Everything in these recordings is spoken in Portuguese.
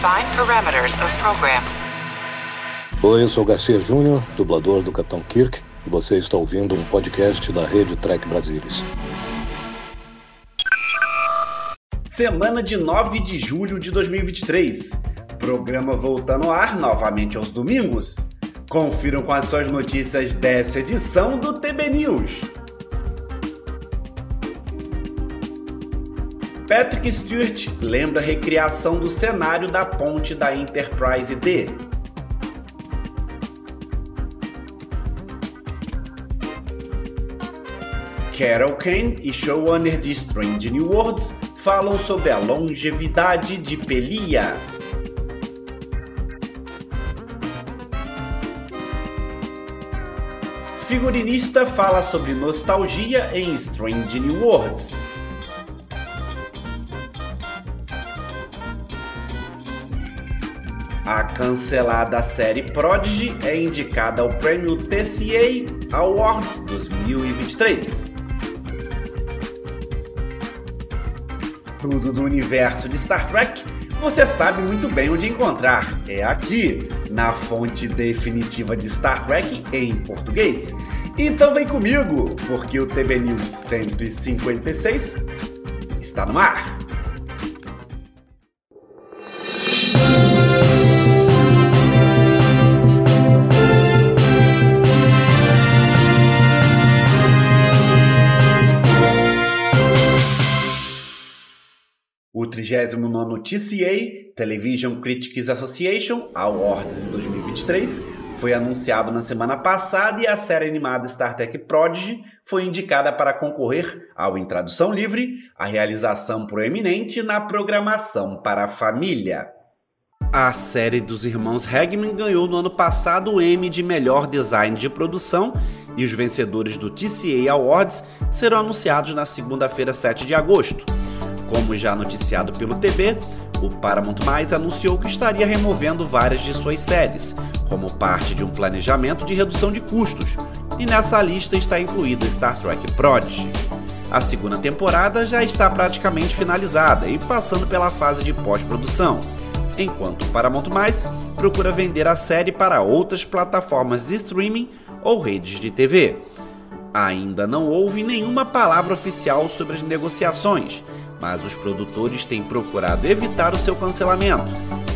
Define parameters of program. Oi, eu sou Garcia Júnior, dublador do Capitão Kirk, e você está ouvindo um podcast da Rede Trek Brasilis. Semana de 9 de julho de 2023. Programa voltando ao ar novamente aos domingos. Confiram com as suas notícias dessa edição do TB News. Patrick Stewart lembra a recriação do cenário da ponte da Enterprise D. Carol Kane e showrunner de Strange New Worlds falam sobre a longevidade de Pelia. Figurinista fala sobre nostalgia em Strange New Worlds. A cancelada série Prodigy é indicada ao prêmio TCA Awards 2023. Tudo do universo de Star Trek você sabe muito bem onde encontrar. É aqui, na fonte definitiva de Star Trek em português. Então vem comigo, porque o TB News 156 está no ar. O 39º TCA, Television Critics Association Awards de 2023, foi anunciado na semana passada e a série animada Star Trek Prodigy foi indicada para concorrer ao Em Tradução Livre, a realização proeminente na programação para a família. A série dos irmãos Hagman ganhou no ano passado o Emmy de melhor design de produção e os vencedores do TCA Awards serão anunciados na segunda-feira, 7 de agosto. Como já noticiado pelo TB, o Paramount Mais anunciou que estaria removendo várias de suas séries, como parte de um planejamento de redução de custos, e nessa lista está incluída Star Trek Prodigy. A segunda temporada já está praticamente finalizada e passando pela fase de pós-produção, enquanto o Paramount Mais procura vender a série para outras plataformas de streaming ou redes de TV. Ainda não houve nenhuma palavra oficial sobre as negociações, mas os produtores têm procurado evitar o seu cancelamento,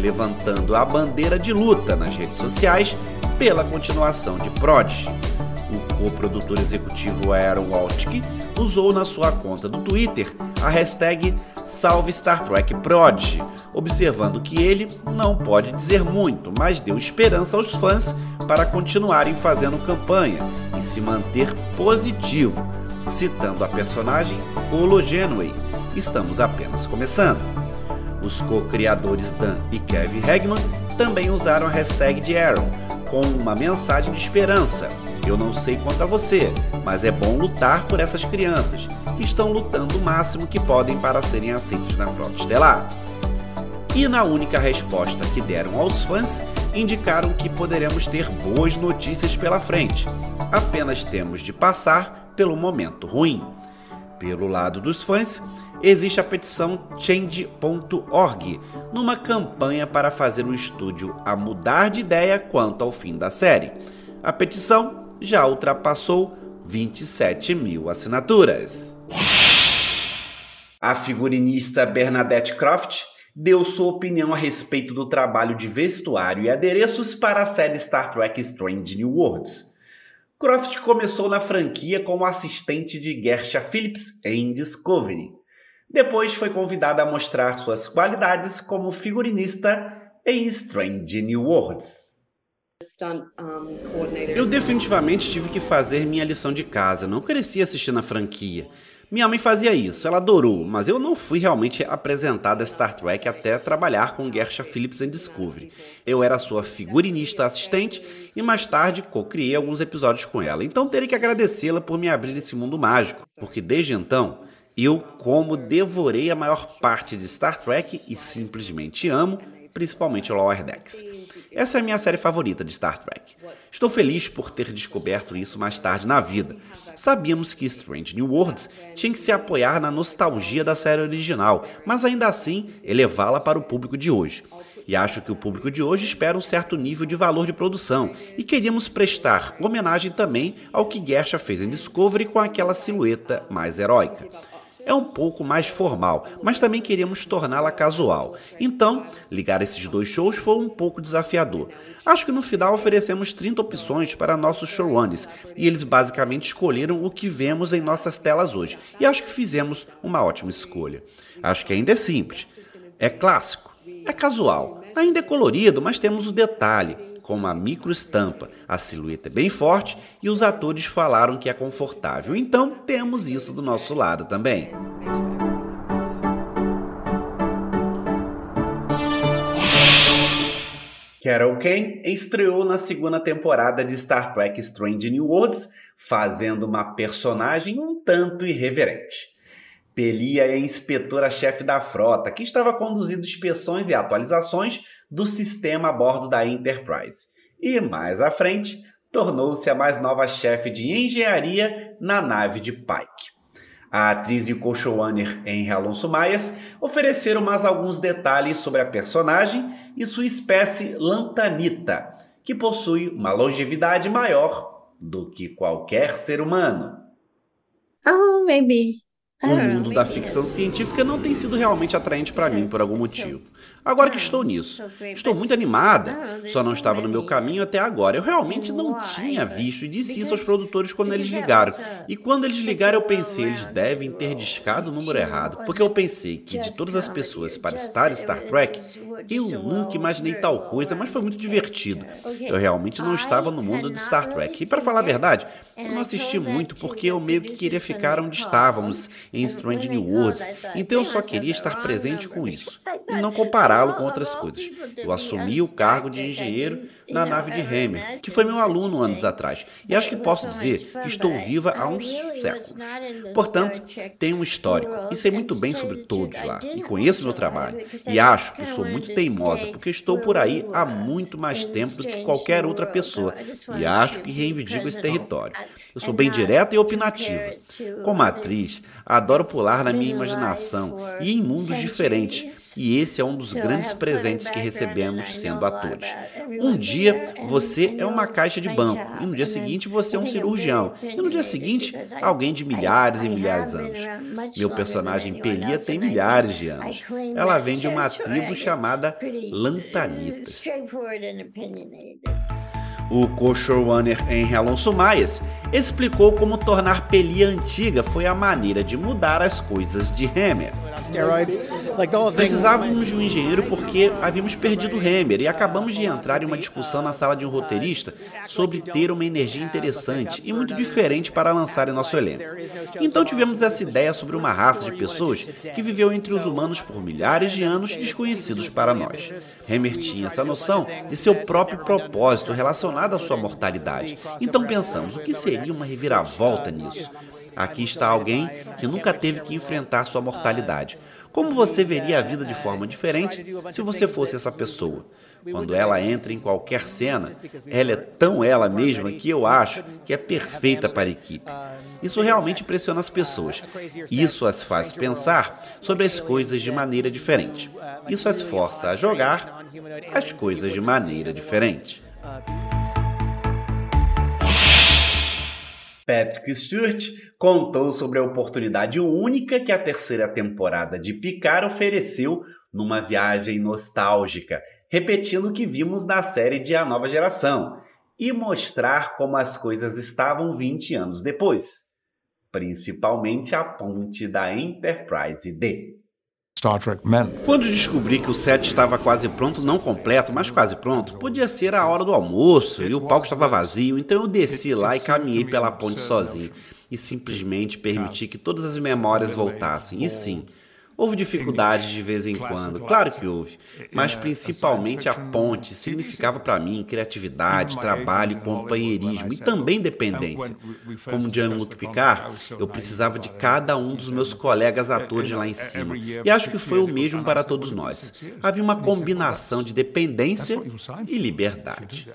levantando a bandeira de luta nas redes sociais pela continuação de Prodigy. O co-produtor executivo Aaron Waltke usou na sua conta do Twitter a hashtag Salve Star Trek Prodigy, observando que ele não pode dizer muito, mas deu esperança aos fãs para continuarem fazendo campanha e se manter positivo, citando a personagem Olo Genway, estamos apenas começando. Os co-criadores Dan e Kevin Hagman também usaram a hashtag de Aaron, com uma mensagem de esperança. Eu não sei quanto a você, mas é bom lutar por essas crianças, que estão lutando o máximo que podem para serem aceitos na frota estelar. E na única resposta que deram aos fãs, indicaram que poderemos ter boas notícias pela frente. Apenas temos de passar pelo momento ruim. Pelo lado dos fãs, existe a petição change.org, numa campanha para fazer o estúdio a mudar de ideia quanto ao fim da série. A petição já ultrapassou 27 mil assinaturas. A figurinista Bernadette Croft deu sua opinião a respeito do trabalho de vestuário e adereços para a série Star Trek Strange New Worlds. Croft começou na franquia como assistente de Gersha Phillips em Discovery. Depois foi convidada a mostrar suas qualidades como figurinista em Strange New Worlds. Eu definitivamente tive que fazer minha lição de casa, não cresci assistindo a franquia. Minha mãe fazia isso, ela adorou, mas eu não fui realmente apresentada a Star Trek até trabalhar com Gersha Phillips em Discovery. Eu era sua figurinista assistente e mais tarde co-criei alguns episódios com ela. Então terei que agradecê-la por me abrir esse mundo mágico, porque desde então eu, como devorei a maior parte de Star Trek e simplesmente amo, principalmente Lower Decks. Essa é a minha série favorita de Star Trek. Estou feliz por ter descoberto isso mais tarde na vida. Sabíamos que Strange New Worlds tinha que se apoiar na nostalgia da série original, mas ainda assim elevá-la para o público de hoje. E acho que o público de hoje espera um certo nível de valor de produção e queríamos prestar homenagem também ao que Gersha fez em Discovery com aquela silhueta mais heróica é um pouco mais formal, mas também queríamos torná-la casual. Então, ligar esses dois shows foi um pouco desafiador. Acho que no final oferecemos 30 opções para nossos showrunners e eles basicamente escolheram o que vemos em nossas telas hoje. E acho que fizemos uma ótima escolha. Acho que ainda é simples, é clássico, é casual, ainda é colorido, mas temos o detalhe com uma micro estampa. A silhueta é bem forte e os atores falaram que é confortável. Então temos isso do nosso lado também. Carol Kane estreou na segunda temporada de Star Trek Strange New Worlds, fazendo uma personagem um tanto irreverente. Pelia é inspetora-chefe da frota, que estava conduzindo inspeções e atualizações do sistema a bordo da Enterprise. E mais à frente, tornou-se a mais nova chefe de engenharia na nave de Pike. A atriz e co-showrunner Henry Alonso Maias ofereceram mais alguns detalhes sobre a personagem e sua espécie Lantanita, que possui uma longevidade maior do que qualquer ser humano. Oh, maybe. O mundo da ficção científica não tem sido realmente atraente para mim por algum motivo. Agora que estou nisso, estou muito animada, só não estava no meu caminho até agora. Eu realmente não tinha visto e disse isso aos produtores quando eles ligaram. E quando eles ligaram, eu pensei, eles devem ter discado o número errado, porque eu pensei que de todas as pessoas para estar em Star Trek, eu nunca imaginei tal coisa, mas foi muito divertido. Eu realmente não estava no mundo de Star Trek. E para falar a verdade, eu não assisti muito porque eu meio que queria ficar onde estávamos, em Strange New Worlds. Então eu só queria estar presente com isso e não compará-lo com outras coisas. Eu assumi o cargo de engenheiro na nave de Hammer, que foi meu aluno anos atrás, e acho que posso dizer que estou viva há uns séculos. Portanto, tenho um histórico. E sei muito bem sobre todos lá, e conheço meu trabalho, e acho que sou muito teimosa, porque estou por aí há muito mais tempo do que qualquer outra pessoa, e acho que reivindico esse território. Eu sou bem direta e opinativa. Como atriz, adoro pular na minha imaginação e em mundos diferentes, e esse é um dos grandes presentes que recebemos sendo atores. Um dia você é uma caixa de banco, e no dia seguinte você é um cirurgião, e no dia seguinte alguém de milhares e milhares de anos. Meu personagem Pelia tem milhares de anos. Ela vem de uma tribo chamada Lantanitas. O co-showrunner Henry Alonso Maias explicou como tornar Pelia antiga foi a maneira de mudar as coisas de Hammer. Precisávamos de um engenheiro porque havíamos perdido Hammer e acabamos de entrar em uma discussão na sala de um roteirista sobre ter uma energia interessante e muito diferente para lançar em nosso elenco. Então tivemos essa ideia sobre uma raça de pessoas que viveu entre os humanos por milhares de anos desconhecidos para nós. Hammer tinha essa noção de seu próprio propósito relacionado à sua mortalidade. Então pensamos, o que seria uma reviravolta nisso? Aqui está alguém que nunca teve que enfrentar sua mortalidade. Como você veria a vida de forma diferente se você fosse essa pessoa? Quando ela entra em qualquer cena, ela é tão ela mesma que eu acho que é perfeita para a equipe. Isso realmente impressiona as pessoas. Isso as faz pensar sobre as coisas de maneira diferente. Isso as força a jogar as coisas de maneira diferente. Patrick Stewart contou sobre a oportunidade única que a terceira temporada de Picard ofereceu numa viagem nostálgica, repetindo o que vimos na série de A Nova Geração e mostrar como as coisas estavam 20 anos depois, principalmente a ponte da Enterprise D. Star Trek meant. Quando descobri que o set estava quase pronto, não completo, mas quase pronto, podia ser a hora do almoço e o palco estava vazio, então eu desci lá e caminhei pela ponte sozinho e simplesmente permiti que todas as memórias voltassem. E sim, Houve dificuldades de vez em quando, claro que houve, mas principalmente a ponte significava para mim criatividade, trabalho, companheirismo e também dependência. Como Jean-Luc Picard, eu precisava de cada um dos meus colegas atores lá em cima, e acho que foi o mesmo para todos nós. Havia uma combinação de dependência e liberdade.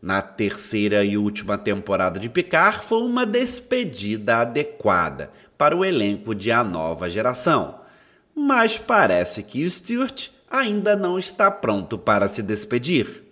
Na terceira e última temporada de Picard foi uma despedida adequada para o elenco de A Nova Geração. Mas parece que Stewart ainda não está pronto para se despedir.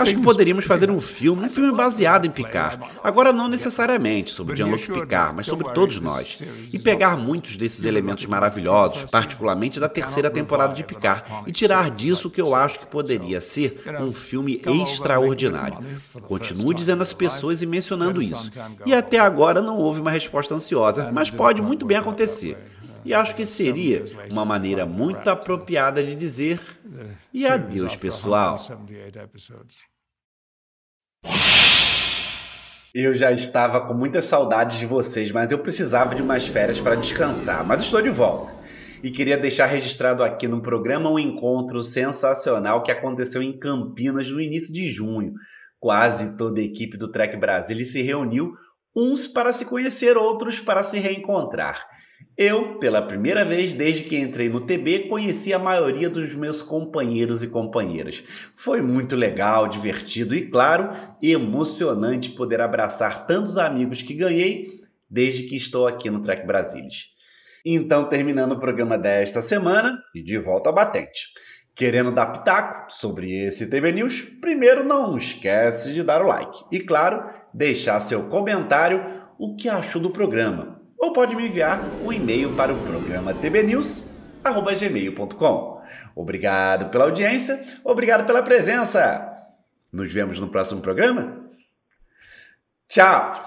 Acho que poderíamos fazer um filme, um filme baseado em Picard. Agora, não necessariamente sobre Jean-Luc Picard, mas sobre todos nós. E pegar muitos desses elementos maravilhosos, particularmente da terceira temporada de Picard, e tirar disso o que eu acho que poderia ser um filme extraordinário. Continuo dizendo às pessoas e mencionando isso. E até agora não houve uma resposta ansiosa, mas pode muito bem acontecer. E acho que seria uma maneira muito apropriada de dizer e adeus, pessoal. 78 episodes. Eu já estava com muitas saudades de vocês, mas eu precisava de umas férias para descansar. Mas estou de volta. E queria deixar registrado aqui no programa um encontro sensacional que aconteceu em Campinas no início de junho. Quase toda a equipe do Trek Brasil se reuniu, uns para se conhecer, outros para se reencontrar. Eu, pela primeira vez desde que entrei no TB, conheci a maioria dos meus companheiros e companheiras. Foi muito legal, divertido e, claro, emocionante poder abraçar tantos amigos que ganhei desde que estou aqui no Trek Brasilis. Então, terminando o programa desta semana e de volta ao batente. Querendo dar pitaco sobre esse TV News, primeiro não esquece de dar o like e, claro, deixar seu comentário o que achou do programa ou pode me enviar um e-mail para o programa tbnews.gmail.com. Obrigado pela audiência, obrigado pela presença. Nos vemos no próximo programa. Tchau!